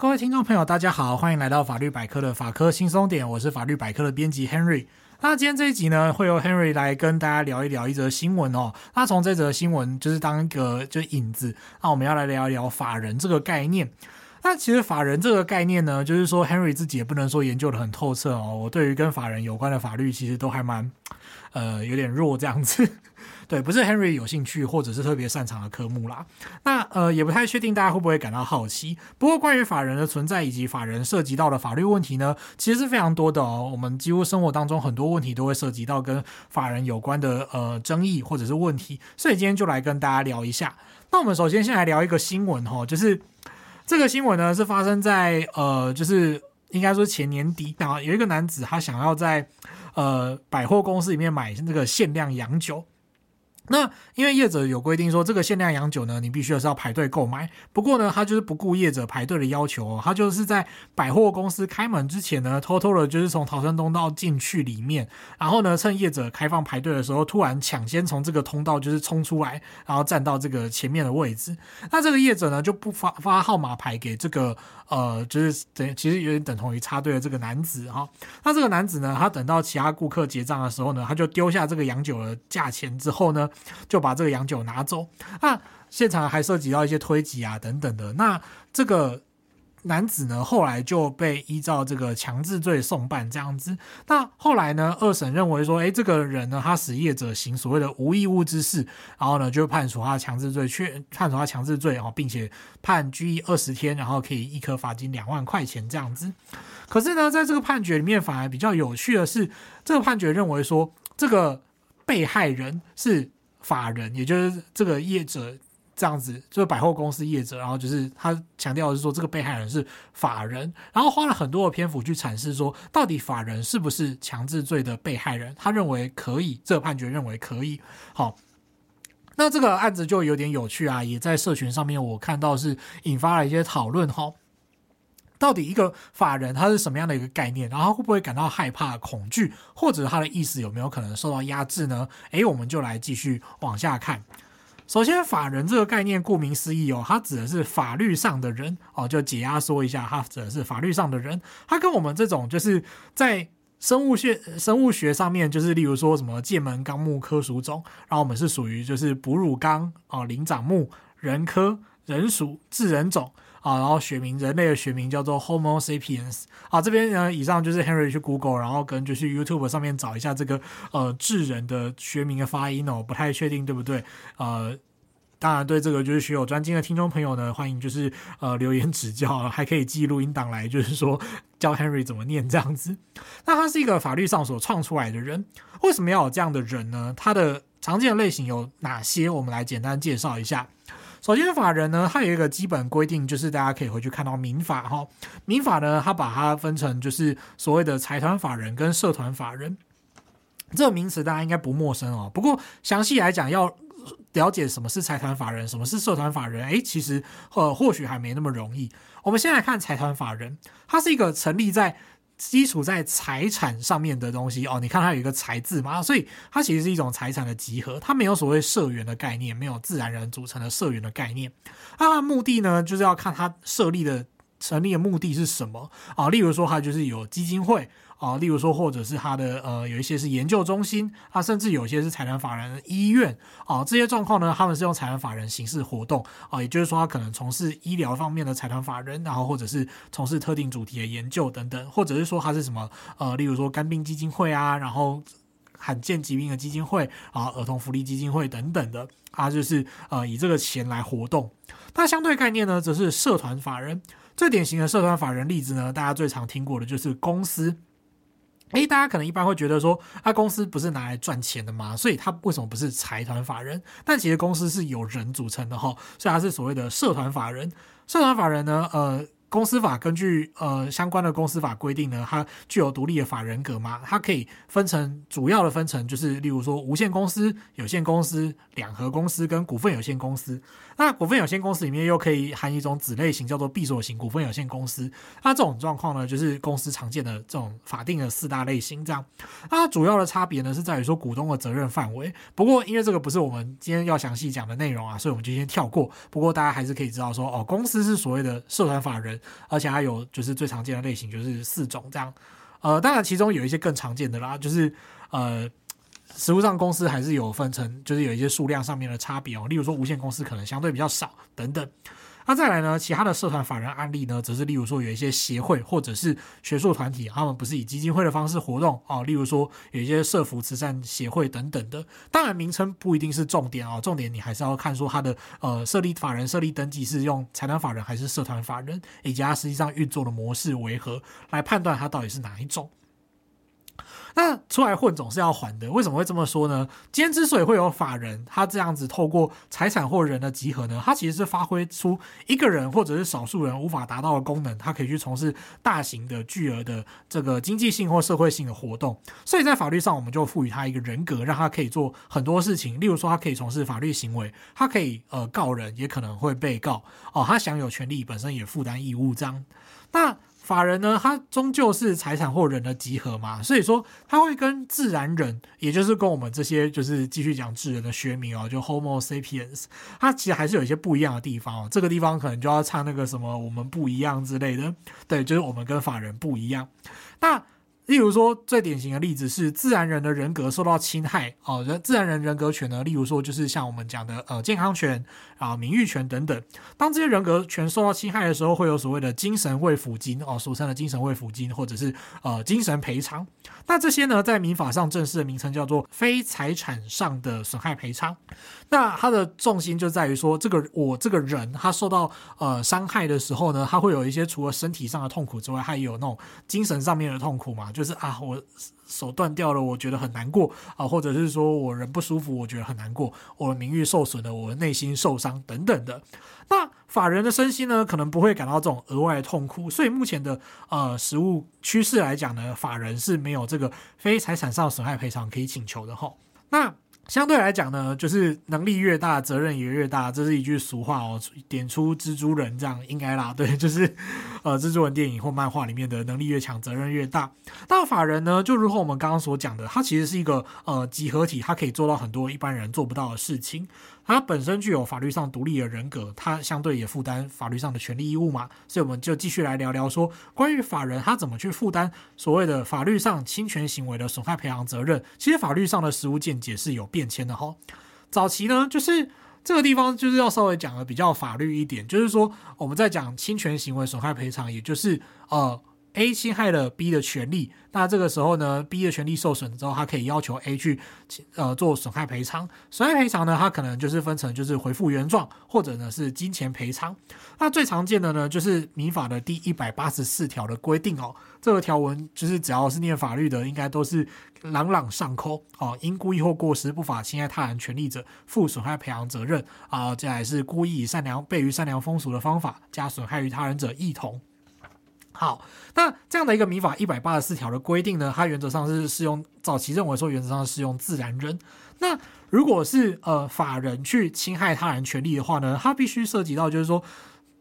各位听众朋友，大家好，欢迎来到法律百科的法科轻松点，我是法律百科的编辑 Henry。那今天这一集呢，会由 Henry 来跟大家聊一聊一则新闻哦。那从这则新闻就是当一个就是引子，那我们要来聊一聊法人这个概念。那其实法人这个概念呢，就是说 Henry 自己也不能说研究得很透彻哦。我对于跟法人有关的法律，其实都还蛮呃有点弱这样子。对，不是 Henry 有兴趣或者是特别擅长的科目啦。那呃，也不太确定大家会不会感到好奇。不过，关于法人的存在以及法人涉及到的法律问题呢，其实是非常多的哦。我们几乎生活当中很多问题都会涉及到跟法人有关的呃争议或者是问题，所以今天就来跟大家聊一下。那我们首先先来聊一个新闻哈，就是这个新闻呢是发生在呃，就是应该说前年底啊，有一个男子他想要在呃百货公司里面买那个限量洋酒。那因为业者有规定说，这个限量洋酒呢，你必须是要排队购买。不过呢，他就是不顾业者排队的要求哦，他就是在百货公司开门之前呢，偷偷的就是从逃生通道进去里面，然后呢，趁业者开放排队的时候，突然抢先从这个通道就是冲出来，然后站到这个前面的位置。那这个业者呢，就不发发号码牌给这个呃，就是等其实有点等同于插队的这个男子哈。那这个男子呢，他等到其他顾客结账的时候呢，他就丢下这个洋酒的价钱之后呢。就把这个洋酒拿走，那现场还涉及到一些推挤啊等等的。那这个男子呢，后来就被依照这个强制罪送办这样子。那后来呢，二审认为说，诶，这个人呢，他使业者行所谓的无义务之事，然后呢，就判处他强制罪，确判处他强制罪哦，并且判拘役二十天，然后可以一颗罚金两万块钱这样子。可是呢，在这个判决里面，反而比较有趣的是，这个判决认为说，这个被害人是。法人，也就是这个业者这样子，就是百货公司业者，然后就是他强调的是说，这个被害人是法人，然后花了很多的篇幅去阐释说，到底法人是不是强制罪的被害人？他认为可以，这个判决认为可以。好，那这个案子就有点有趣啊，也在社群上面我看到是引发了一些讨论哈。到底一个法人他是什么样的一个概念？然后会不会感到害怕、恐惧，或者他的意思有没有可能受到压制呢？诶，我们就来继续往下看。首先，法人这个概念，顾名思义哦，它指的是法律上的人哦，就解压缩一下，它指的是法律上的人。它跟我们这种就是在生物学、生物学上面，就是例如说什么界门纲目科属种，然后我们是属于就是哺乳纲哦，灵长目人科人属智人种。啊，然后学名，人类的学名叫做 Homo sapiens。啊，这边呢，以上就是 Henry 去 Google，然后跟就去 YouTube 上面找一下这个呃智人的学名的发音哦，不太确定对不对？呃，当然对这个就是学有专精的听众朋友呢，欢迎就是呃留言指教，还可以记录音档来就是说教 Henry 怎么念这样子。那他是一个法律上所创出来的人，为什么要有这样的人呢？他的常见的类型有哪些？我们来简单介绍一下。首先，法人呢，它有一个基本规定，就是大家可以回去看到民法哈。民法呢，它把它分成就是所谓的财团法人跟社团法人。这个名词大家应该不陌生哦。不过详细来讲，要了解什么是财团法人，什么是社团法人，诶，其实呃或许还没那么容易。我们先来看财团法人，它是一个成立在。基础在财产上面的东西哦，你看它有一个“财”字嘛，所以它其实是一种财产的集合，它没有所谓社员的概念，没有自然人组成的社员的概念。它的目的呢，就是要看它设立的、成立的目的是什么啊？例如说，它就是有基金会。啊，例如说，或者是它的呃，有一些是研究中心，啊，甚至有些是财团法人的医院，啊，这些状况呢，他们是用财团法人形式活动，啊，也就是说，他可能从事医疗方面的财团法人，然后或者是从事特定主题的研究等等，或者是说他是什么呃，例如说肝病基金会啊，然后罕见疾病的基金会啊，儿童福利基金会等等的，他就是呃以这个钱来活动。那相对概念呢，则是社团法人。最典型的社团法人例子呢，大家最常听过的就是公司。诶，大家可能一般会觉得说，啊，公司不是拿来赚钱的吗？所以它为什么不是财团法人？但其实公司是由人组成的哈，所以它是所谓的社团法人。社团法人呢，呃。公司法根据呃相关的公司法规定呢，它具有独立的法人格嘛，它可以分成主要的分成就是例如说无限公司、有限公司、两合公司跟股份有限公司。那股份有限公司里面又可以含一种子类型叫做闭锁型股份有限公司。那这种状况呢，就是公司常见的这种法定的四大类型这样。那它主要的差别呢是在于说股东的责任范围。不过因为这个不是我们今天要详细讲的内容啊，所以我们就先跳过。不过大家还是可以知道说哦，公司是所谓的社团法人。而且还有就是最常见的类型就是四种这样。呃，当然其中有一些更常见的啦，就是呃，实物上公司还是有分成，就是有一些数量上面的差别哦。例如说无线公司可能相对比较少等等。那再来呢？其他的社团法人案例呢，则是例如说有一些协会或者是学术团体，他们不是以基金会的方式活动哦。例如说有一些社福慈善协会等等的。当然，名称不一定是重点哦，重点你还是要看说它的呃设立法人设立登记是用财团法人还是社团法人，以及它实际上运作的模式为何，来判断它到底是哪一种。那出来混总是要还的，为什么会这么说呢？今天之所以会有法人，他这样子透过财产或人的集合呢，他其实是发挥出一个人或者是少数人无法达到的功能，他可以去从事大型的巨额的这个经济性或社会性的活动。所以在法律上，我们就赋予他一个人格，让他可以做很多事情。例如说，他可以从事法律行为，他可以呃告人，也可能会被告哦。他享有权利，本身也负担义务，这样。那法人呢，它终究是财产或人的集合嘛，所以说它会跟自然人，也就是跟我们这些就是继续讲智人的学名哦，就 Homo sapiens，它其实还是有一些不一样的地方哦。这个地方可能就要唱那个什么“我们不一样”之类的，对，就是我们跟法人不一样。那例如说，最典型的例子是自然人的人格受到侵害哦，人自然人人格权呢，例如说就是像我们讲的呃健康权啊、名誉权等等。当这些人格权受到侵害的时候，会有所谓的精神慰抚金哦，俗称的精神慰抚金，或者是呃精神赔偿。那这些呢，在民法上正式的名称叫做非财产上的损害赔偿。那它的重心就在于说，这个我这个人他受到呃伤害的时候呢，他会有一些除了身体上的痛苦之外，还有那种精神上面的痛苦嘛，就就是啊，我手断掉了，我觉得很难过啊，或者是说我人不舒服，我觉得很难过，我的名誉受损了，我的内心受伤等等的。那法人的身心呢，可能不会感到这种额外的痛苦，所以目前的呃实物趋势来讲呢，法人是没有这个非财产上损害赔偿可以请求的哈。那相对来讲呢，就是能力越大，责任也越大，这是一句俗话哦。点出蜘蛛人这样应该啦，对，就是 呃，蜘蛛人电影或漫画里面的能力越强，责任越大。大法人呢，就如同我们刚刚所讲的，他其实是一个呃集合体，他可以做到很多一般人做不到的事情。它本身具有法律上独立的人格，它相对也负担法律上的权利义务嘛，所以我们就继续来聊聊说，关于法人他怎么去负担所谓的法律上侵权行为的损害赔偿责任。其实法律上的实务见解是有变迁的哈。早期呢，就是这个地方就是要稍微讲的比较法律一点，就是说我们在讲侵权行为损害赔偿，也就是呃。A 侵害了 B 的权利，那这个时候呢，B 的权利受损之后，他可以要求 A 去呃做损害赔偿。损害赔偿呢，它可能就是分成就是恢复原状，或者呢是金钱赔偿。那最常见的呢，就是民法的第一百八十四条的规定哦。这个条文就是只要是念法律的，应该都是朗朗上口哦。因故意或过失不法侵害他人权利者，负损害赔偿责任啊。接下来是故意以善良悖于善良风俗的方法，加损害于他人者，一同。好，那这样的一个民法一百八十四条的规定呢，它原则上是适用，早期认为说原则上是适用自然人。那如果是呃法人去侵害他人权利的话呢，它必须涉及到就是说。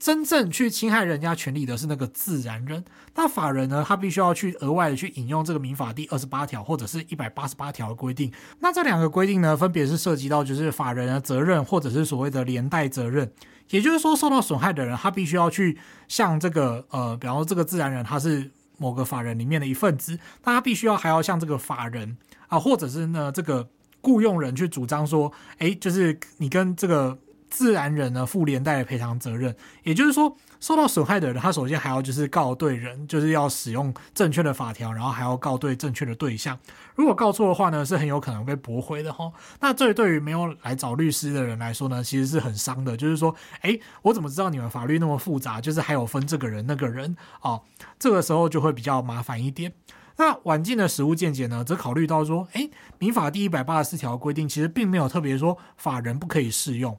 真正去侵害人家权利的是那个自然人，那法人呢？他必须要去额外的去引用这个民法第二十八条或者是一百八十八条的规定。那这两个规定呢，分别是涉及到就是法人的责任或者是所谓的连带责任。也就是说，受到损害的人，他必须要去向这个呃，比方说这个自然人他是某个法人里面的一份子，那他必须要还要向这个法人啊，或者是呢这个雇佣人去主张说，诶，就是你跟这个。自然人呢负连带的赔偿责任，也就是说，受到损害的人，他首先还要就是告对人，就是要使用正确的法条，然后还要告对正确的对象。如果告错的话呢，是很有可能被驳回的哈。那这对于没有来找律师的人来说呢，其实是很伤的。就是说，诶，我怎么知道你们法律那么复杂？就是还有分这个人那个人哦，这个时候就会比较麻烦一点。那晚近的实务见解呢，则考虑到说，诶，民法第一百八十四条规定其实并没有特别说法人不可以适用。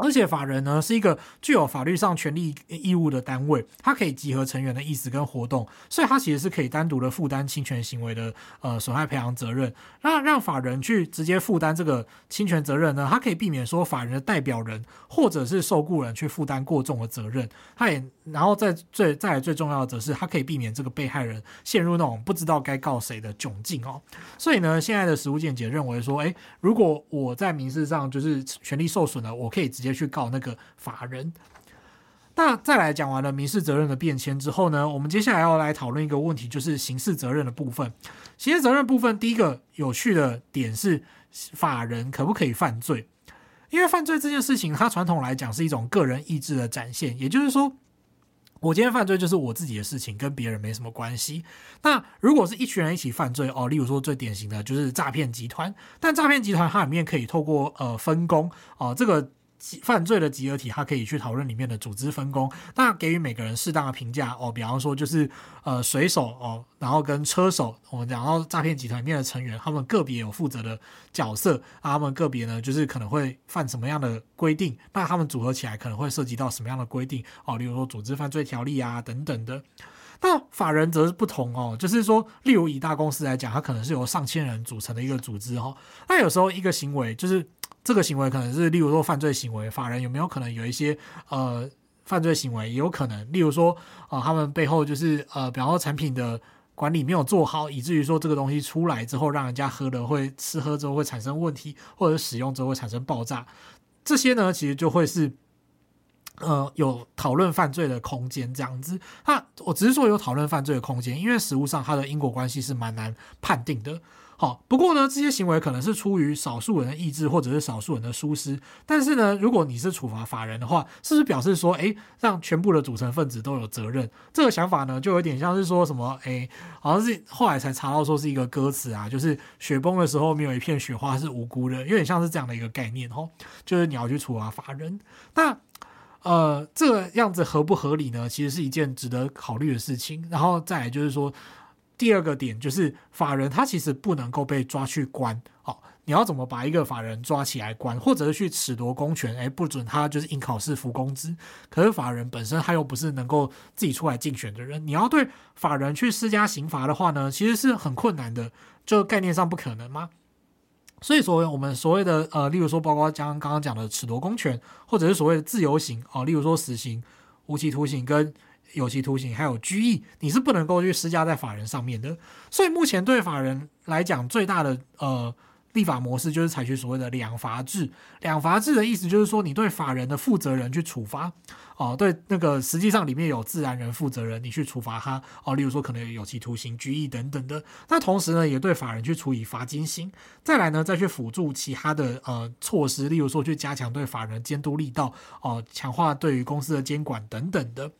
而且法人呢是一个具有法律上权利义务的单位，它可以集合成员的意思跟活动，所以它其实是可以单独的负担侵权行为的呃损害赔偿责任。那让法人去直接负担这个侵权责任呢，它可以避免说法人的代表人或者是受雇人去负担过重的责任。它也然后再最再来最重要的则是，它可以避免这个被害人陷入那种不知道该告谁的窘境哦。所以呢，现在的实务见解认为说，诶，如果我在民事上就是权利受损了，我可以直接。去告那个法人，那再来讲完了民事责任的变迁之后呢，我们接下来要来讨论一个问题，就是刑事责任的部分。刑事责任部分，第一个有趣的点是法人可不可以犯罪？因为犯罪这件事情，它传统来讲是一种个人意志的展现，也就是说，我今天犯罪就是我自己的事情，跟别人没什么关系。那如果是一群人一起犯罪哦，例如说最典型的就是诈骗集团，但诈骗集团它里面可以透过呃分工哦，这个。犯罪的集合体，他可以去讨论里面的组织分工，那给予每个人适当的评价哦。比方说，就是呃水手哦，然后跟车手，我们讲到诈骗集团里面的成员，他们个别有负责的角色啊，他们个别呢就是可能会犯什么样的规定，那他们组合起来可能会涉及到什么样的规定哦，例如说组织犯罪条例啊等等的。那法人则是不同哦，就是说，例如以大公司来讲，它可能是由上千人组成的一个组织、哦，那有时候一个行为就是。这个行为可能是，例如说犯罪行为，法人有没有可能有一些呃犯罪行为？也有可能，例如说啊、呃，他们背后就是呃，比方说产品的管理没有做好，以至于说这个东西出来之后，让人家喝了会吃喝之后会产生问题，或者使用之后会产生爆炸，这些呢，其实就会是呃有讨论犯罪的空间这样子。那我只是说有讨论犯罪的空间，因为实务上它的因果关系是蛮难判定的。好，不过呢，这些行为可能是出于少数人的意志，或者是少数人的疏失。但是呢，如果你是处罚法人的话，是不是表示说，诶，让全部的组成分子都有责任？这个想法呢，就有点像是说什么，诶，好像是后来才查到说是一个歌词啊，就是雪崩的时候没有一片雪花是无辜的，有点像是这样的一个概念哦，就是你要去处罚法人。那呃，这个样子合不合理呢？其实是一件值得考虑的事情。然后再来就是说。第二个点就是法人，他其实不能够被抓去关。哦，你要怎么把一个法人抓起来关，或者是去褫夺公权？诶，不准他就是应考试付工资。可是法人本身他又不是能够自己出来竞选的人，你要对法人去施加刑罚的话呢，其实是很困难的，就概念上不可能吗？所以所谓我们所谓的呃，例如说包括将刚刚讲的褫夺公权，或者是所谓的自由刑哦，例如说死刑、无期徒刑跟。有期徒刑还有拘役，你是不能够去施加在法人上面的。所以目前对法人来讲，最大的呃立法模式就是采取所谓的两罚制。两罚制的意思就是说，你对法人的负责人去处罚哦，对那个实际上里面有自然人负责人，你去处罚他哦，例如说可能有有期徒刑、拘役等等的。那同时呢，也对法人去处以罚金刑。再来呢，再去辅助其他的呃措施，例如说去加强对法人监督力道哦，强化对于公司的监管等等的。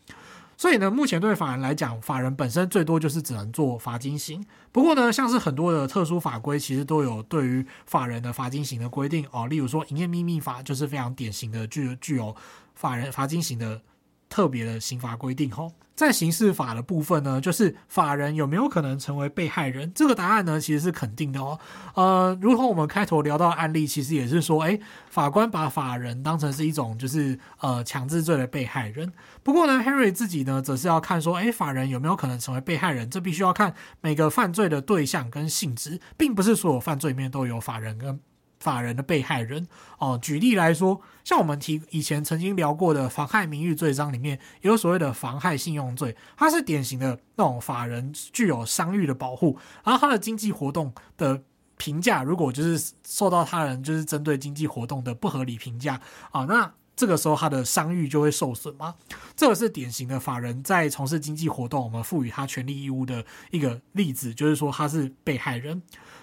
所以呢，目前对法人来讲，法人本身最多就是只能做罚金刑。不过呢，像是很多的特殊法规，其实都有对于法人的罚金刑的规定哦。例如说，营业秘密法就是非常典型的具具有法人罚金刑的特别的刑罚规定吼。在刑事法的部分呢，就是法人有没有可能成为被害人？这个答案呢，其实是肯定的哦。呃，如同我们开头聊到的案例，其实也是说，诶，法官把法人当成是一种就是呃强制罪的被害人。不过呢，Henry 自己呢，则是要看说，诶，法人有没有可能成为被害人？这必须要看每个犯罪的对象跟性质，并不是所有犯罪里面都有法人跟。法人的被害人哦，举例来说，像我们提以前曾经聊过的妨害名誉罪章里面，有所谓的妨害信用罪，它是典型的那种法人具有商誉的保护，然后他的经济活动的评价，如果就是受到他人就是针对经济活动的不合理评价啊，那这个时候他的商誉就会受损吗？这个是典型的法人在从事经济活动，我们赋予他权利义务的一个例子，就是说他是被害人。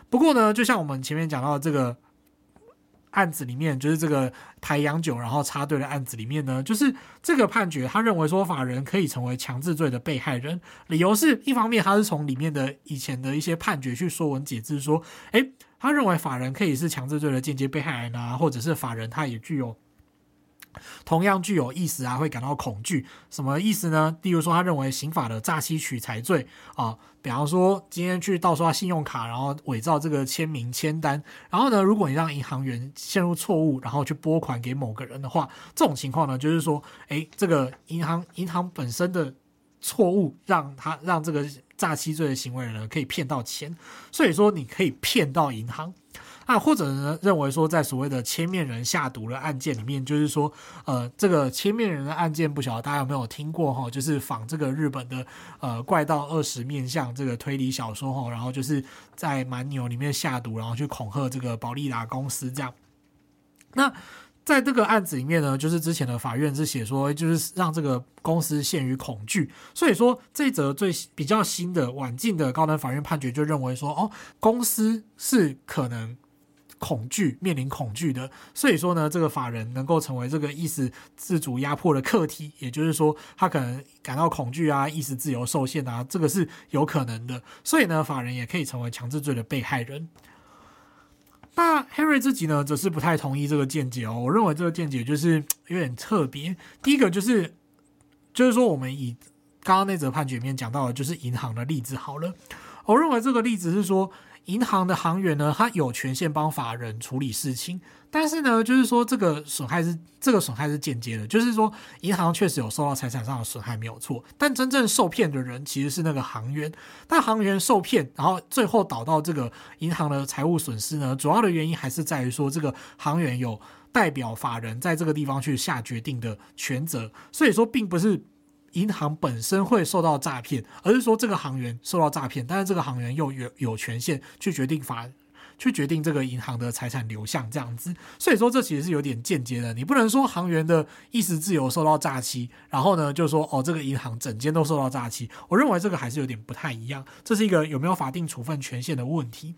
不过呢，就像我们前面讲到的这个。案子里面就是这个台阳酒，然后插队的案子里面呢，就是这个判决，他认为说法人可以成为强制罪的被害人，理由是一方面他是从里面的以前的一些判决去说文解字，说，诶，他认为法人可以是强制罪的间接被害人啊，或者是法人他也具有。同样具有意识啊，会感到恐惧，什么意思呢？例如说，他认为刑法的诈欺取财罪啊，比方说今天去盗刷信用卡，然后伪造这个签名签单，然后呢，如果你让银行员陷入错误，然后去拨款给某个人的话，这种情况呢，就是说，诶，这个银行银行本身的错误，让他让这个诈欺罪的行为人可以骗到钱，所以说你可以骗到银行。啊，或者呢，认为说，在所谓的千面人下毒的案件里面，就是说，呃，这个千面人的案件，不晓得大家有没有听过哈？就是仿这个日本的呃怪盗二十面相这个推理小说哈，然后就是在蛮牛里面下毒，然后去恐吓这个宝丽达公司这样。那在这个案子里面呢，就是之前的法院是写说，就是让这个公司陷于恐惧。所以说，这则最比较新的晚近的高等法院判决就认为说，哦，公司是可能恐惧、面临恐惧的。所以说呢，这个法人能够成为这个意识自主压迫的客体，也就是说，他可能感到恐惧啊，意识自由受限啊，这个是有可能的。所以呢，法人也可以成为强制罪的被害人。那 Henry 自己呢，则是不太同意这个见解哦。我认为这个见解就是有点特别。第一个就是，就是说我们以刚刚那则判决里面讲到的，就是银行的例子好了。我认为这个例子是说。银行的行员呢，他有权限帮法人处理事情，但是呢，就是说这个损害是这个损害是间接的，就是说银行确实有受到财产上的损害没有错，但真正受骗的人其实是那个行员。但行员受骗，然后最后导到这个银行的财务损失呢，主要的原因还是在于说这个行员有代表法人在这个地方去下决定的权责，所以说并不是。银行本身会受到诈骗，而是说这个行员受到诈骗，但是这个行员又有有权限去决定法，去决定这个银行的财产流向这样子。所以说这其实是有点间接的，你不能说行员的意识自由受到诈欺，然后呢就说哦这个银行整间都受到诈欺。我认为这个还是有点不太一样，这是一个有没有法定处分权限的问题。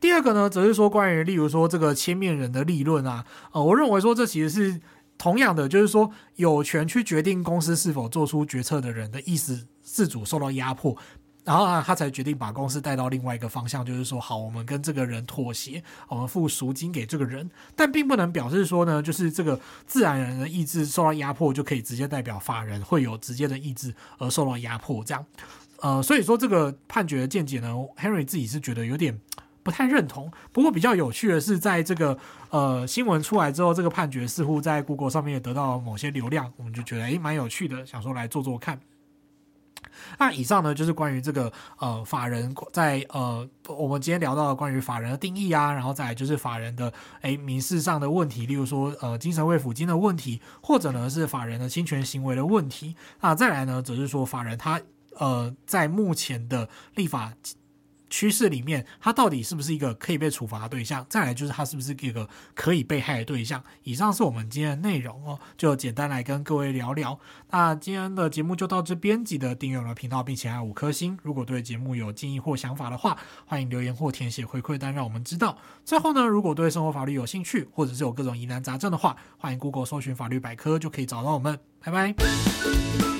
第二个呢，则是说关于例如说这个千面人的利论啊，呃，我认为说这其实是。同样的，就是说，有权去决定公司是否做出决策的人的意识自主受到压迫，然后啊，他才决定把公司带到另外一个方向，就是说，好，我们跟这个人妥协，我们付赎金给这个人，但并不能表示说呢，就是这个自然人的意志受到压迫，就可以直接代表法人会有直接的意志而受到压迫，这样，呃，所以说这个判决的见解呢，Henry 自己是觉得有点。不太认同，不过比较有趣的是，在这个呃新闻出来之后，这个判决似乎在 Google 上面也得到了某些流量，我们就觉得诶蛮有趣的，想说来做做看。那以上呢就是关于这个呃法人在呃我们今天聊到的关于法人的定义啊，然后再来就是法人的诶民事上的问题，例如说呃精神慰抚金的问题，或者呢是法人的侵权行为的问题。那再来呢则是说法人他呃在目前的立法。趋势里面，他到底是不是一个可以被处罚的对象？再来就是他是不是一个可以被害的对象？以上是我们今天的内容哦，就简单来跟各位聊聊。那今天的节目就到这边，记得订阅我们的频道，并且按五颗星。如果对节目有建议或想法的话，欢迎留言或填写回馈单，让我们知道。最后呢，如果对生活法律有兴趣，或者是有各种疑难杂症的话，欢迎 Google 搜寻法律百科，就可以找到我们。拜拜。